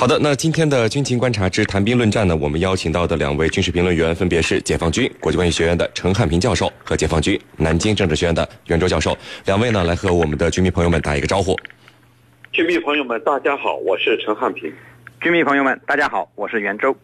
好的，那今天的军情观察之谈兵论战呢，我们邀请到的两位军事评论员分别是解放军国际关系学院的陈汉平教授和解放军南京政治学院的袁周教授。两位呢，来和我们的军迷朋友们打一个招呼。军迷朋友们，大家好，我是陈汉平。军迷朋友们，大家好，我是袁周。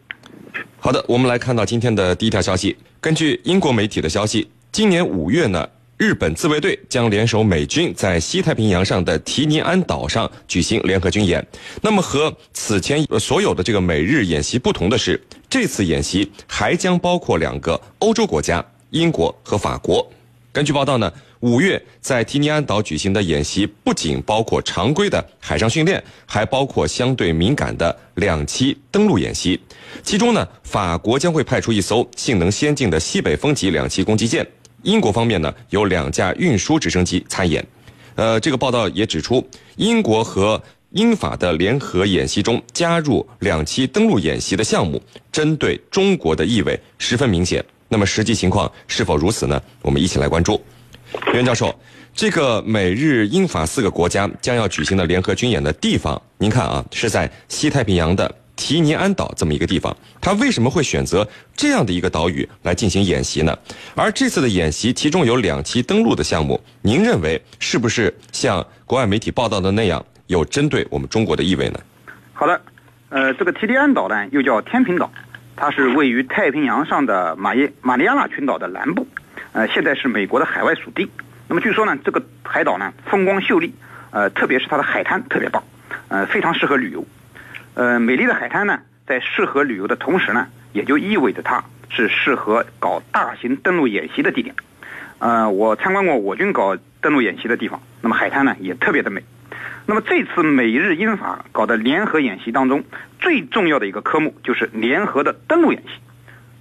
好的，我们来看到今天的第一条消息。根据英国媒体的消息，今年五月呢。日本自卫队将联手美军在西太平洋上的提尼安岛上举行联合军演。那么和此前所有的这个美日演习不同的是，这次演习还将包括两个欧洲国家——英国和法国。根据报道呢，五月在提尼安岛举行的演习不仅包括常规的海上训练，还包括相对敏感的两栖登陆演习。其中呢，法国将会派出一艘性能先进的西北风级两栖攻击舰。英国方面呢，有两架运输直升机参演，呃，这个报道也指出，英国和英法的联合演习中加入两栖登陆演习的项目，针对中国的意味十分明显。那么实际情况是否如此呢？我们一起来关注。袁教授，这个美日英法四个国家将要举行的联合军演的地方，您看啊，是在西太平洋的。提尼安岛这么一个地方，他为什么会选择这样的一个岛屿来进行演习呢？而这次的演习其中有两栖登陆的项目，您认为是不是像国外媒体报道的那样有针对我们中国的意味呢？好的，呃，这个提尼安岛呢又叫天平岛，它是位于太平洋上的马耶马里亚纳群岛的南部，呃，现在是美国的海外属地。那么据说呢，这个海岛呢风光秀丽，呃，特别是它的海滩特别棒，呃，非常适合旅游。呃，美丽的海滩呢，在适合旅游的同时呢，也就意味着它是适合搞大型登陆演习的地点。呃，我参观过我军搞登陆演习的地方，那么海滩呢也特别的美。那么这次美日英法搞的联合演习当中，最重要的一个科目就是联合的登陆演习。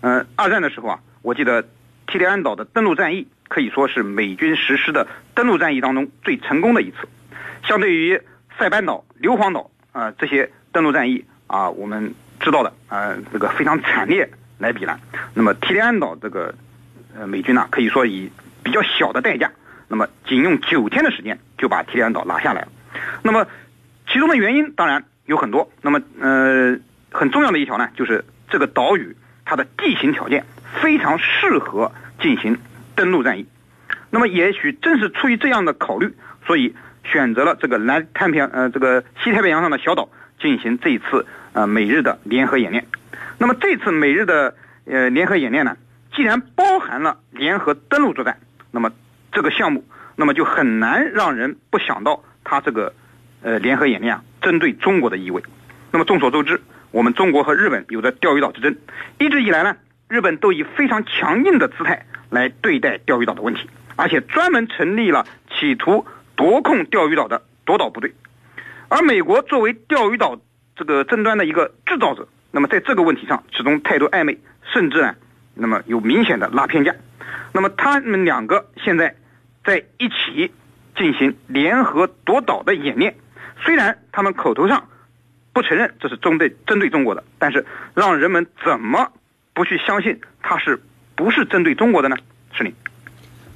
呃，二战的时候啊，我记得提里安岛的登陆战役可以说是美军实施的登陆战役当中最成功的一次。相对于塞班岛、硫磺岛啊这些。登陆战役啊，我们知道的啊，这个非常惨烈来比呢。那么提里安岛这个呃美军呢，可以说以比较小的代价，那么仅用九天的时间就把提里安岛拿下来了。那么其中的原因当然有很多。那么呃很重要的一条呢，就是这个岛屿它的地形条件非常适合进行登陆战役。那么也许正是出于这样的考虑，所以选择了这个南太平洋呃这个西太平洋上的小岛。进行这一次呃美日的联合演练，那么这次美日的呃联合演练呢，既然包含了联合登陆作战，那么这个项目，那么就很难让人不想到它这个呃联合演练啊针对中国的意味。那么众所周知，我们中国和日本有着钓鱼岛之争，一直以来呢，日本都以非常强硬的姿态来对待钓鱼岛的问题，而且专门成立了企图夺控钓鱼岛的夺岛部队。而美国作为钓鱼岛这个争端的一个制造者，那么在这个问题上始终态度暧昧，甚至呢，那么有明显的拉偏架。那么他们两个现在在一起进行联合夺岛的演练，虽然他们口头上不承认这是针对针对中国的，但是让人们怎么不去相信他是不是针对中国的呢？是你。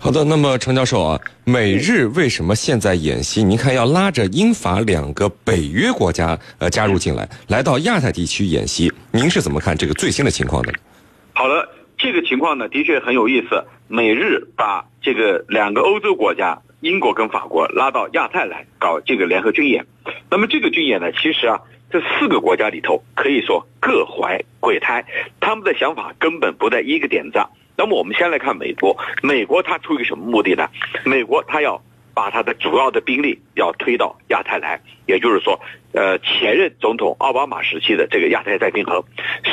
好的，那么程教授啊，美日为什么现在演习？您看要拉着英法两个北约国家呃加入进来，来到亚太地区演习，您是怎么看这个最新的情况的？好的，这个情况呢的确很有意思。美日把这个两个欧洲国家，英国跟法国拉到亚太来搞这个联合军演。那么这个军演呢，其实啊，这四个国家里头可以说各怀鬼胎，他们的想法根本不在一个点上。那么我们先来看美国，美国它出于什么目的呢？美国它要把它的主要的兵力要推到亚太来，也就是说，呃，前任总统奥巴马时期的这个亚太再平衡。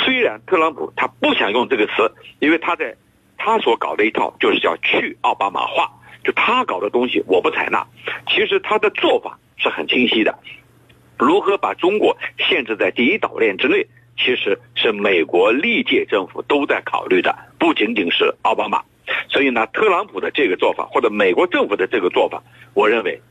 虽然特朗普他不想用这个词，因为他在他所搞的一套就是叫去奥巴马化，就他搞的东西我不采纳。其实他的做法是很清晰的，如何把中国限制在第一岛链之内。其实是美国历届政府都在考虑的，不仅仅是奥巴马。所以呢，特朗普的这个做法，或者美国政府的这个做法，我认为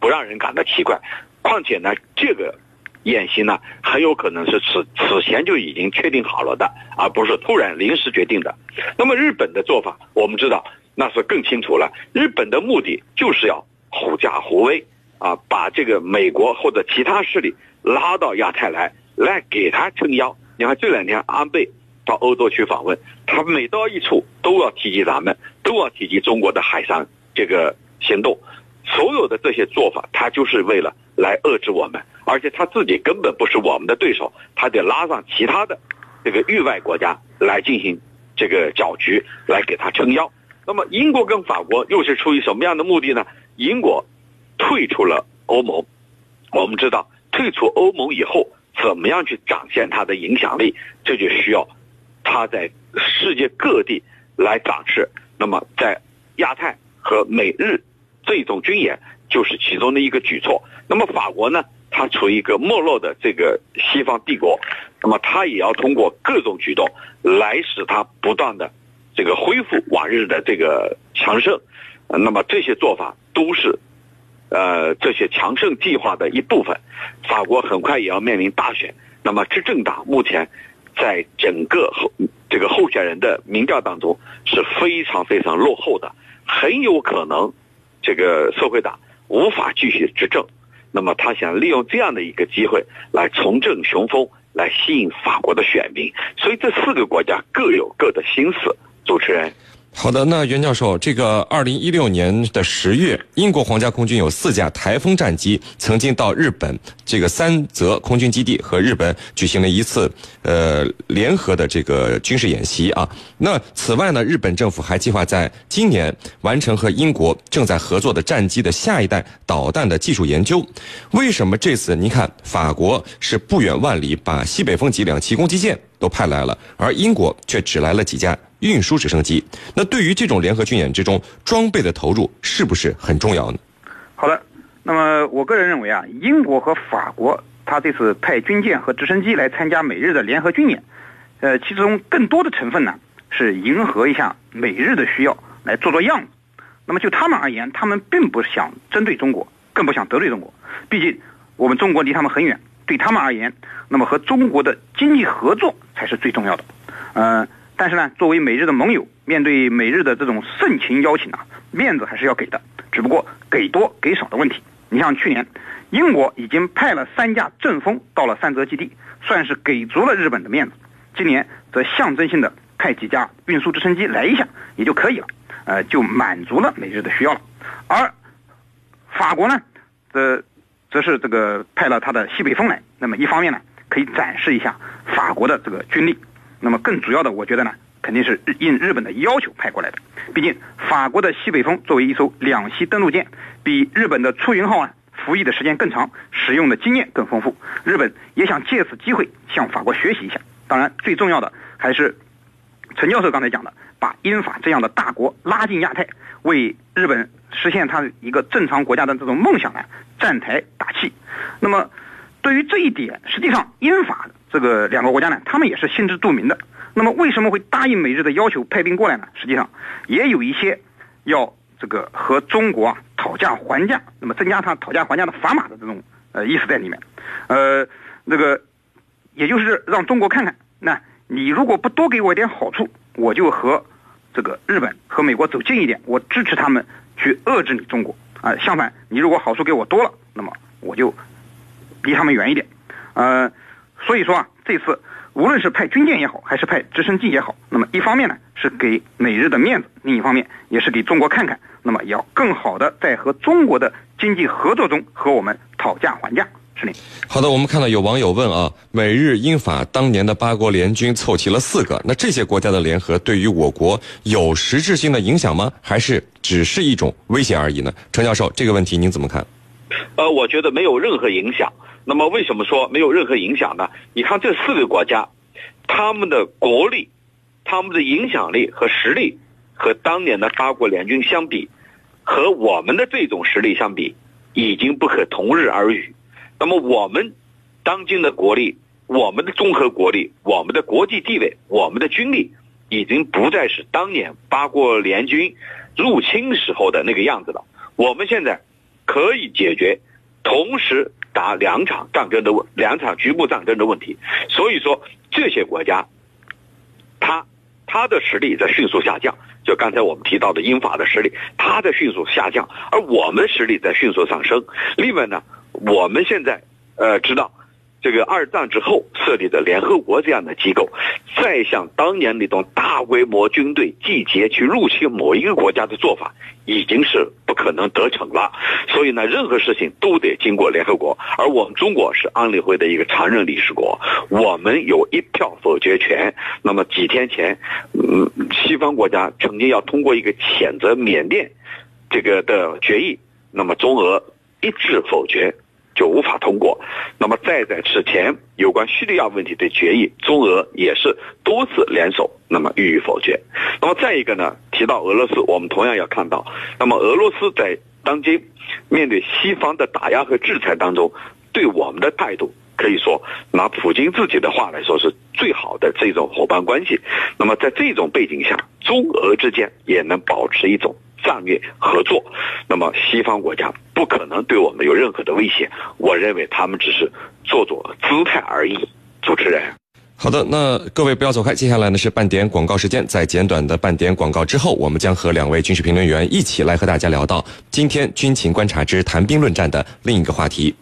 不让人感到奇怪。况且呢，这个演习呢，很有可能是此此前就已经确定好了的，而不是突然临时决定的。那么日本的做法，我们知道那是更清楚了。日本的目的就是要狐假虎威啊，把这个美国或者其他势力拉到亚太来。来给他撑腰。你看这两天安倍到欧洲去访问，他每到一处都要提及咱们，都要提及中国的海上这个行动，所有的这些做法，他就是为了来遏制我们，而且他自己根本不是我们的对手，他得拉上其他的这个域外国家来进行这个搅局，来给他撑腰。那么英国跟法国又是出于什么样的目的呢？英国退出了欧盟，我们知道退出欧盟以后，怎么样去展现它的影响力，这就需要它在世界各地来展示。那么在亚太和美日这种军演就是其中的一个举措。那么法国呢，它处于一个没落的这个西方帝国，那么它也要通过各种举动来使它不断的。这个恢复往日的这个强盛，那么这些做法都是，呃，这些强盛计划的一部分。法国很快也要面临大选，那么执政党目前在整个候这个候选人的民调当中是非常非常落后的，很有可能这个社会党无法继续执政。那么他想利用这样的一个机会来重振雄风，来吸引法国的选民。所以这四个国家各有各的心思。主持人，好的，那袁教授，这个二零一六年的十月，英国皇家空军有四架台风战机曾经到日本这个三泽空军基地和日本举行了一次呃联合的这个军事演习啊。那此外呢，日本政府还计划在今年完成和英国正在合作的战机的下一代导弹的技术研究。为什么这次您看法国是不远万里把西北风级两栖攻击舰都派来了，而英国却只来了几架？运输直升机，那对于这种联合军演之中装备的投入是不是很重要呢？好的，那么我个人认为啊，英国和法国他这次派军舰和直升机来参加美日的联合军演，呃，其中更多的成分呢是迎合一下美日的需要，来做做样子。那么就他们而言，他们并不想针对中国，更不想得罪中国。毕竟我们中国离他们很远，对他们而言，那么和中国的经济合作才是最重要的。嗯。但是呢，作为美日的盟友，面对美日的这种盛情邀请啊，面子还是要给的，只不过给多给少的问题。你像去年，英国已经派了三架阵风到了三泽基地，算是给足了日本的面子。今年则象征性的派几架运输直升机来一下也就可以了，呃，就满足了美日的需要了。而法国呢，则则是这个派了他的西北风来，那么一方面呢，可以展示一下法国的这个军力。那么更主要的，我觉得呢，肯定是应日本的要求派过来的。毕竟法国的西北风作为一艘两栖登陆舰，比日本的出云号啊服役的时间更长，使用的经验更丰富。日本也想借此机会向法国学习一下。当然，最重要的还是陈教授刚才讲的，把英法这样的大国拉进亚太，为日本实现他一个正常国家的这种梦想呢站台打气。那么，对于这一点，实际上英法。这个两个国家呢，他们也是心知肚明的。那么为什么会答应美日的要求派兵过来呢？实际上也有一些要这个和中国啊讨价还价，那么增加他讨价还价的砝码的这种呃意思在里面。呃，那个也就是让中国看看，那你如果不多给我一点好处，我就和这个日本和美国走近一点，我支持他们去遏制你中国啊。相反，你如果好处给我多了，那么我就离他们远一点。呃。所以说啊，这次无论是派军舰也好，还是派直升机也好，那么一方面呢是给美日的面子，另一方面也是给中国看看，那么要更好的在和中国的经济合作中和我们讨价还价。是的。好的，我们看到有网友问啊，美日英法当年的八国联军凑齐了四个，那这些国家的联合对于我国有实质性的影响吗？还是只是一种威胁而已呢？程教授，这个问题您怎么看？呃，我觉得没有任何影响。那么为什么说没有任何影响呢？你看这四个国家，他们的国力、他们的影响力和实力，和当年的八国联军相比，和我们的这种实力相比，已经不可同日而语。那么我们当今的国力、我们的综合国力、我们的国际地位、我们的军力，已经不再是当年八国联军入侵时候的那个样子了。我们现在可以解决同时。打两场战争的问，两场局部战争的问题，所以说这些国家，他他的实力在迅速下降。就刚才我们提到的英法的实力，他在迅速下降，而我们实力在迅速上升。另外呢，我们现在呃知道，这个二战之后设立的联合国这样的机构，再像当年那种大规模军队集结去入侵某一个国家的做法，已经是不可能得逞了。所以呢，任何事情都得经过联合国。而我们中国是安理会的一个常任理事国，我们有一票否决权。那么几天前，嗯，西方国家曾经要通过一个谴责缅甸这个的决议，那么中俄一致否决。就无法通过。那么再在此前有关叙利亚问题的决议，中俄也是多次联手，那么予以否决。那么再一个呢，提到俄罗斯，我们同样要看到，那么俄罗斯在当今面对西方的打压和制裁当中，对我们的态度，可以说拿普京自己的话来说，是最好的这种伙伴关系。那么在这种背景下，中俄之间也能保持一种。战略合作，那么西方国家不可能对我们有任何的威胁。我认为他们只是做做姿态而已。主持人，好的，那各位不要走开，接下来呢是半点广告时间。在简短的半点广告之后，我们将和两位军事评论员一起来和大家聊到今天军情观察之谈兵论战的另一个话题。